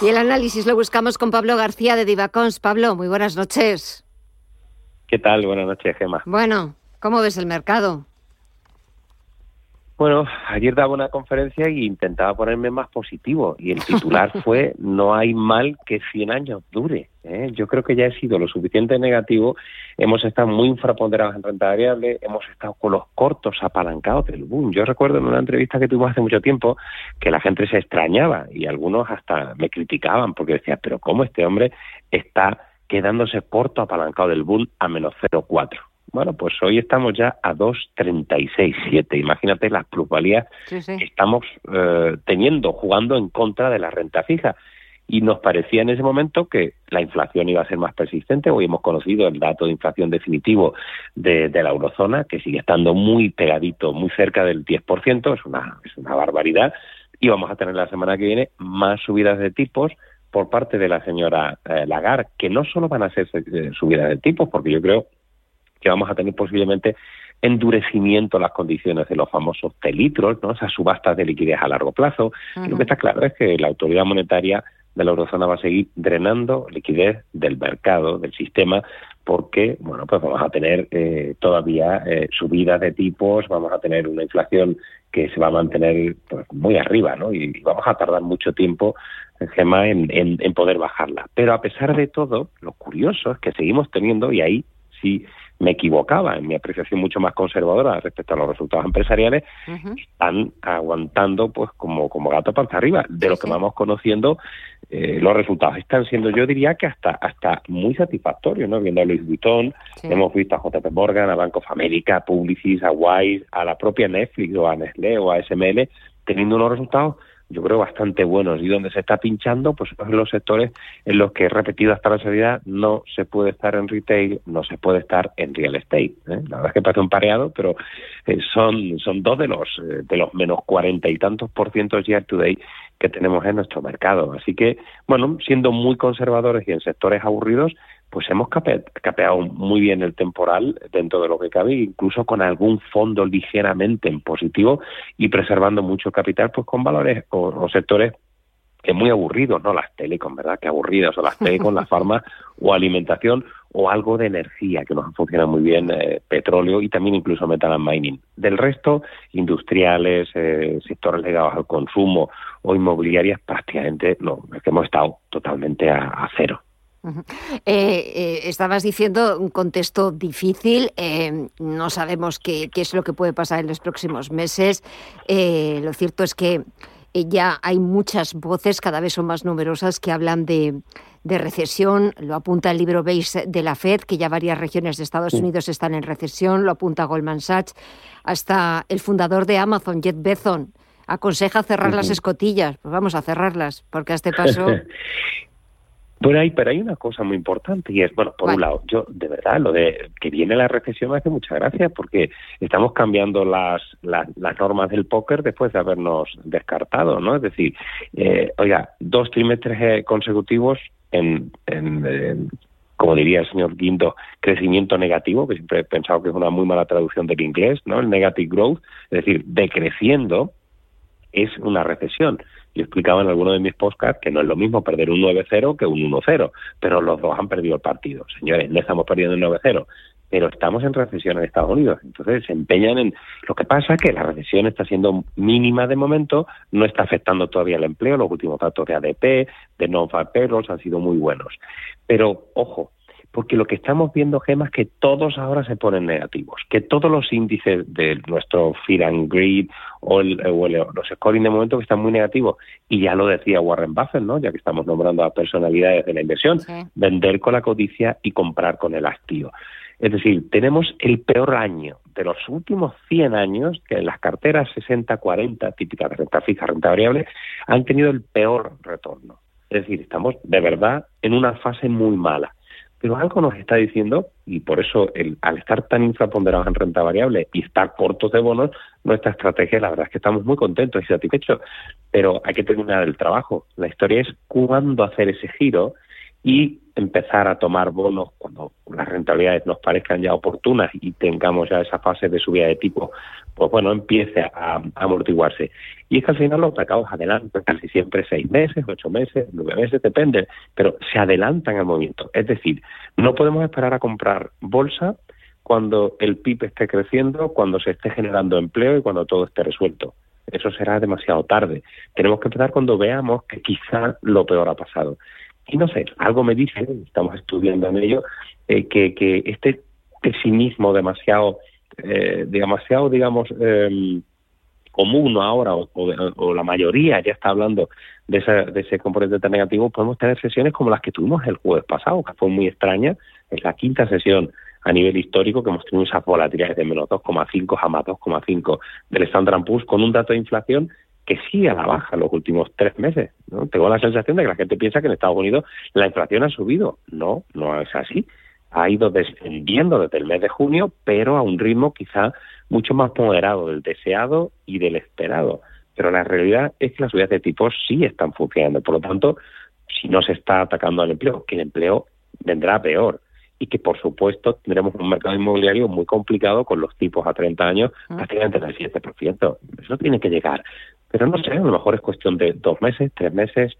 Y el análisis lo buscamos con Pablo García de Divacons. Pablo, muy buenas noches. ¿Qué tal? Buenas noches, Gema. Bueno, ¿cómo ves el mercado? Bueno, ayer daba una conferencia e intentaba ponerme más positivo y el titular fue no hay mal que 100 años dure. ¿eh? Yo creo que ya he sido lo suficiente negativo, hemos estado muy infraponderados en renta variable, hemos estado con los cortos apalancados del boom. Yo recuerdo en una entrevista que tuvimos hace mucho tiempo que la gente se extrañaba y algunos hasta me criticaban porque decían, pero ¿cómo este hombre está quedándose corto apalancado del boom a menos 0,4? Bueno, pues hoy estamos ya a 2,36,7. Imagínate las plusvalías que estamos eh, teniendo, jugando en contra de la renta fija. Y nos parecía en ese momento que la inflación iba a ser más persistente. Hoy hemos conocido el dato de inflación definitivo de, la eurozona, que sigue estando muy pegadito, muy cerca del 10%. Es una, es una barbaridad. Y vamos a tener la semana que viene más subidas de tipos por parte de la señora eh, Lagarde, que no solo van a ser eh, subidas de tipos, porque yo creo que vamos a tener posiblemente endurecimiento las condiciones de los famosos telitros, ¿no? esas subastas de liquidez a largo plazo. Lo que está claro es que la autoridad monetaria de la eurozona va a seguir drenando liquidez del mercado, del sistema, porque bueno, pues vamos a tener eh, todavía eh, subidas de tipos, vamos a tener una inflación que se va a mantener pues, muy arriba, ¿no? Y, vamos a tardar mucho tiempo, Gemma, en, en poder bajarla. Pero a pesar de todo, lo curioso es que seguimos teniendo, y ahí sí me equivocaba en mi apreciación mucho más conservadora respecto a los resultados empresariales, están aguantando pues como, como gato panza arriba. De lo que vamos conociendo, eh, los resultados están siendo, yo diría que hasta hasta muy satisfactorios, ¿no? Viendo a Luis Vuitton, hemos visto a JP Morgan, a Bank of America, a Publicis, a Wise, a la propia Netflix o a Nestlé o a SML, teniendo unos resultados yo creo, bastante buenos. Y donde se está pinchando, pues son los sectores en los que, he repetido hasta la salida, no se puede estar en retail, no se puede estar en real estate. ¿eh? La verdad es que parece un pareado, pero eh, son, son dos de los, eh, de los menos cuarenta y tantos por ciento year to day que tenemos en nuestro mercado. Así que, bueno, siendo muy conservadores y en sectores aburridos, pues hemos capeado muy bien el temporal dentro de lo que cabe, incluso con algún fondo ligeramente en positivo y preservando mucho capital, pues con valores o, sectores que muy aburridos, ¿no? Las telecom, ¿verdad? Que aburridas, o las telecom, la farma o alimentación o algo de energía que nos funciona muy bien, eh, petróleo y también incluso metal and mining. Del resto, industriales, eh, sectores ligados al consumo o inmobiliarias, prácticamente no, es que hemos estado totalmente a cero. Eh, eh, estabas diciendo un contexto difícil, eh, no sabemos qué, es lo que puede pasar en los próximos meses. lo cierto es que ya hay muchas voces, cada vez son más numerosas, que hablan de, recesión. Lo apunta el libro Base de la Fed, que ya varias regiones de Estados Unidos están en recesión. Lo apunta Goldman Sachs. Hasta el fundador de Amazon, Jeff Bezos, aconseja cerrar las escotillas. Pues vamos a cerrarlas, porque a este paso Bueno, hay, pero hay una cosa muy importante y es, bueno, por un lado, yo de verdad, lo de que viene la recesión me hace mucha gracia porque estamos cambiando las, las, normas del póker después de habernos descartado, ¿no? Es decir, eh, oiga, dos trimestres eh, consecutivos en, en, como diría el señor Guindo, crecimiento negativo, que siempre he pensado que es una muy mala traducción del inglés, ¿no? El negative growth, es decir, decreciendo, es una recesión. Yo explicaba en alguno de mis podcasts que no es lo mismo perder un 9-0 que un 1-0, pero los dos han perdido el partido. Señores, no estamos perdiendo un 9-0, pero estamos en recesión en Estados Unidos. Entonces se empeñan en... Lo que pasa es que la recesión está siendo mínima de momento, no está afectando todavía el empleo, los últimos datos de ADP, de non-farm payrolls han sido muy buenos. Pero, ojo, porque lo que estamos viendo, Gema, es que todos ahora se ponen negativos, que todos los índices de nuestro Fear and Greed o, los scoring de momento que están muy negativos, y ya lo decía Warren Buffett, ¿no? ya que estamos nombrando a personalidades de la inversión, vender con la codicia y comprar con el hastío. Es decir, tenemos el peor año de los últimos 100 años que las carteras 60-40, típicas de renta fija, renta variable, han tenido el peor retorno. Es decir, estamos de verdad en una fase muy mala. Pero algo nos está diciendo, y por eso el, al estar tan infraponderados en renta variable y estar cortos de bonos, nuestra estrategia, la verdad es que estamos muy contentos y satisfechos, pero hay que terminar el trabajo. La historia es cuándo hacer ese giro y empezar a tomar bonos cuando las rentabilidades nos parezcan ya oportunas y tengamos ya esa fase de subida de tipo, pues bueno, empiece a, amortiguarse. Y es que al final los mercados adelantan casi siempre seis meses, ocho meses, nueve meses, depende, pero se adelantan al movimiento. Es decir, no podemos esperar a comprar bolsa cuando el PIB esté creciendo, cuando se esté generando empleo y cuando todo esté resuelto. Eso será demasiado tarde. Tenemos que empezar cuando veamos que quizá lo peor ha pasado. Y no sé, algo me dice, estamos estudiando en ello, eh, que, que este pesimismo demasiado, eh, demasiado digamos, eh, común ahora, o, la mayoría ya está hablando de, de ese componente tan negativo, podemos tener sesiones como las que tuvimos el jueves pasado, que fue muy extraña, es la quinta sesión a nivel histórico que hemos tenido esas volatilidades de menos 2,5 a más 2,5 del Standard Poor's con un dato de inflación que sigue a la baja los últimos tres meses. ¿no? Tengo la sensación de que la gente piensa que en Estados Unidos la inflación ha subido. No, no es así. Ha ido descendiendo desde el mes de junio, pero a un ritmo quizá mucho más moderado del deseado y del esperado. Pero la realidad es que las subidas de tipos sí están funcionando. Por lo tanto, si no se está atacando al empleo, que el empleo vendrá peor y que por supuesto tendremos un mercado inmobiliario muy complicado con los tipos a 30 años prácticamente del 7%. Eso tiene que llegar. Pero no sé, a lo mejor es cuestión de dos meses, tres meses.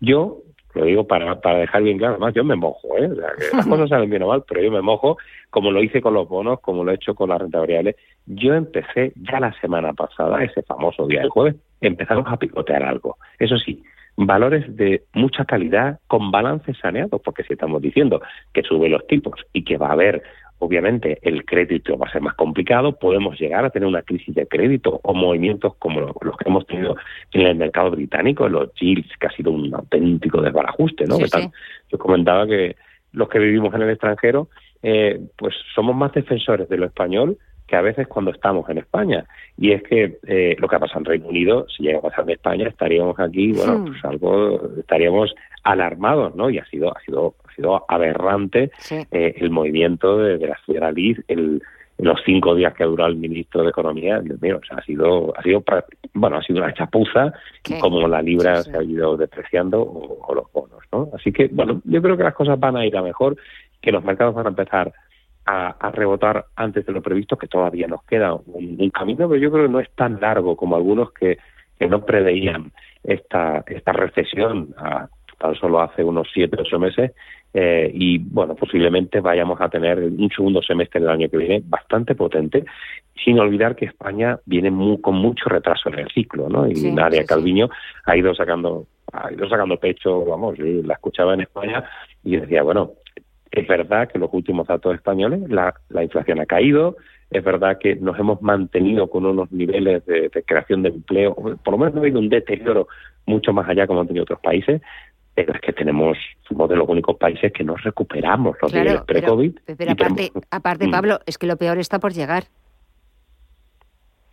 Yo, lo digo para, para dejar bien claro, además yo me mojo, ¿eh? las cosas salen bien o mal, pero yo me mojo, como lo hice con los bonos, como lo he hecho con la renta variable. Yo empecé ya la semana pasada, ese famoso día del jueves, empezamos a picotear algo. Eso sí, valores de mucha calidad con balances saneados, porque si estamos diciendo que sube los tipos y que va a haber obviamente el crédito va a ser más complicado, podemos llegar a tener una crisis de crédito o movimientos como los que hemos tenido en el mercado británico, los yields, que ha sido un auténtico desbarajuste, ¿no? Yo comentaba que los que vivimos en el extranjero, eh, pues somos más defensores de lo español que a veces cuando estamos en España. Y es que eh, lo que ha pasado en Reino Unido, si llega a pasar en España, estaríamos aquí, bueno, pues algo, estaríamos alarmados, ¿no? Y ha sido, ha sido, sido aberrante eh, el movimiento de, la señora Liz, el, los cinco días que ha durado el ministro de Economía, Dios mío, o sea, ha sido, ha sido, bueno, ha sido una chapuza, como la libra se ha ido despreciando o, los bonos, ¿no? Así que, bueno, yo creo que las cosas van a ir a mejor, que los mercados van a empezar a, rebotar antes de lo previsto, que todavía nos queda un, camino, pero yo creo que no es tan largo como algunos que, no preveían esta, esta recesión tan solo hace unos siete ocho meses eh, y bueno posiblemente vayamos a tener un segundo semestre del año que viene bastante potente sin olvidar que España viene con mucho retraso en el ciclo no y Nadia Calviño ha ido sacando ha ido sacando pecho vamos yo la escuchaba en España y decía bueno es verdad que los últimos datos españoles la, inflación ha caído, es verdad que nos hemos mantenido con unos niveles de, creación de empleo, por lo menos no ha habido un deterioro mucho más allá como han tenido otros países, pero es que tenemos, somos de los únicos países que no recuperamos los niveles pre-COVID. Pero, aparte, aparte, mm. Pablo, es que lo peor está por llegar.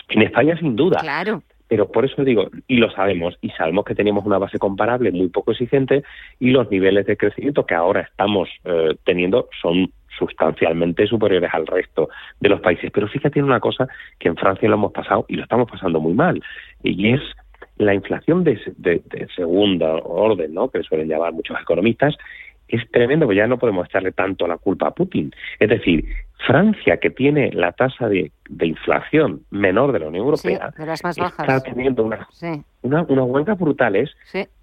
En España, sin duda. Claro. Pero por eso digo, y lo sabemos, y sabemos que teníamos una base comparable muy poco exigente y los niveles de crecimiento que ahora estamos eh, teniendo son sustancialmente superiores al resto de los países. Pero fíjate en una cosa que en Francia lo hemos pasado y lo estamos pasando muy mal, y es la inflación de, de, de segunda orden, ¿no? que suelen llamar muchos economistas, es tremendo, porque ya no podemos echarle tanto la culpa a Putin. Es decir, Francia, que tiene la tasa de, inflación menor de la Unión Europea, está teniendo una, una, unas huelgas brutales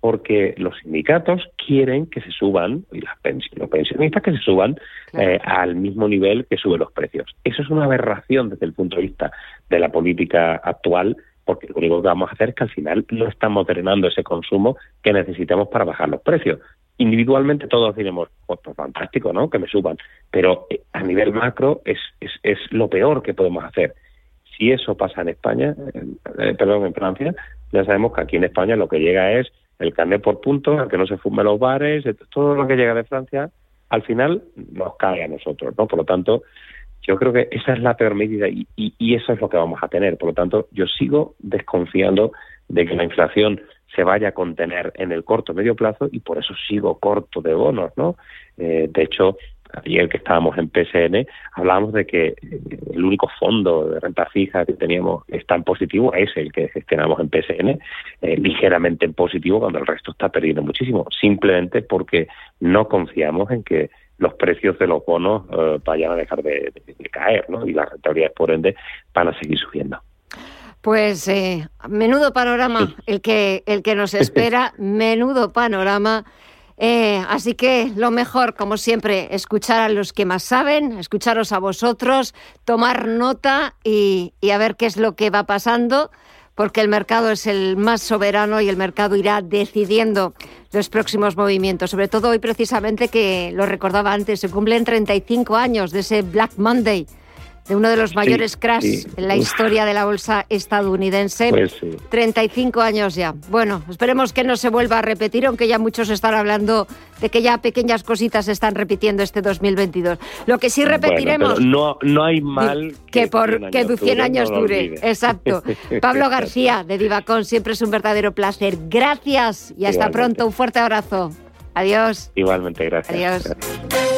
porque los sindicatos quieren que se suban, y las los pensionistas que se suban eh, al mismo nivel que suben los precios. Eso es una aberración desde el punto de vista de la política actual porque lo único que vamos a hacer es que al final no estamos drenando ese consumo que necesitamos para bajar los precios individualmente todos diremos, pues, pues, fantástico, ¿no? Que me suban. Pero eh, a nivel macro es, es, es lo peor que podemos hacer. Si eso pasa en España, eh, eh, perdón, en Francia, ya sabemos que aquí en España lo que llega es el carnet por puntos, que no se fume los bares, todo lo que llega de Francia, al final nos cae a nosotros, ¿no? Por lo tanto, yo creo que esa es la peor medida y, y, y eso es lo que vamos a tener. Por lo tanto, yo sigo desconfiando de que la inflación se vaya a contener en el corto medio plazo y por eso sigo corto de bonos, ¿no? Eh, de hecho, ayer que estábamos en PSN, hablábamos de que el único fondo de renta fija que teníamos está en positivo es el que gestionamos en PSN, eh, ligeramente en positivo cuando el resto está perdiendo muchísimo, simplemente porque no confiamos en que los precios de los bonos eh, vayan a dejar de, caer, ¿no? Y las rentabilidades, por ende, van a seguir subiendo. Pues eh, menudo panorama el que, el que nos espera, menudo panorama. Eh, así que lo mejor, como siempre, escuchar a los que más saben, escucharos a vosotros, tomar nota y, y a ver qué es lo que va pasando porque el mercado es el más soberano y el mercado irá decidiendo los próximos movimientos. Sobre todo hoy precisamente, que lo recordaba antes, se cumplen 35 años de ese Black Monday de uno de los mayores crash en la historia de la bolsa estadounidense. Pues 35 años ya. Bueno, esperemos que no se vuelva a repetir, aunque ya muchos están hablando de que ya pequeñas cositas se están repitiendo este 2022. Lo que sí repetiremos... no, no hay mal que, por que 100 años dure. Exacto. Pablo García, de Divacón, siempre es un verdadero placer. Gracias y hasta pronto. Un fuerte abrazo. Adiós. Igualmente, gracias. Adiós.